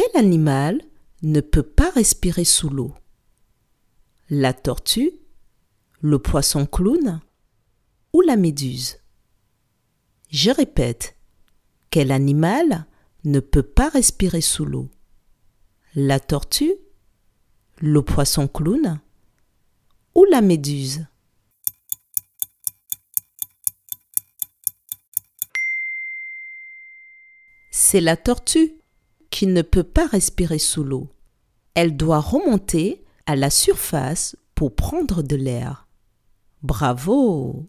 Quel animal ne peut pas respirer sous l'eau? La tortue, le poisson clown ou la méduse? Je répète, quel animal ne peut pas respirer sous l'eau? La tortue, le poisson clown ou la méduse? C'est la tortue ne peut pas respirer sous l'eau. Elle doit remonter à la surface pour prendre de l'air. Bravo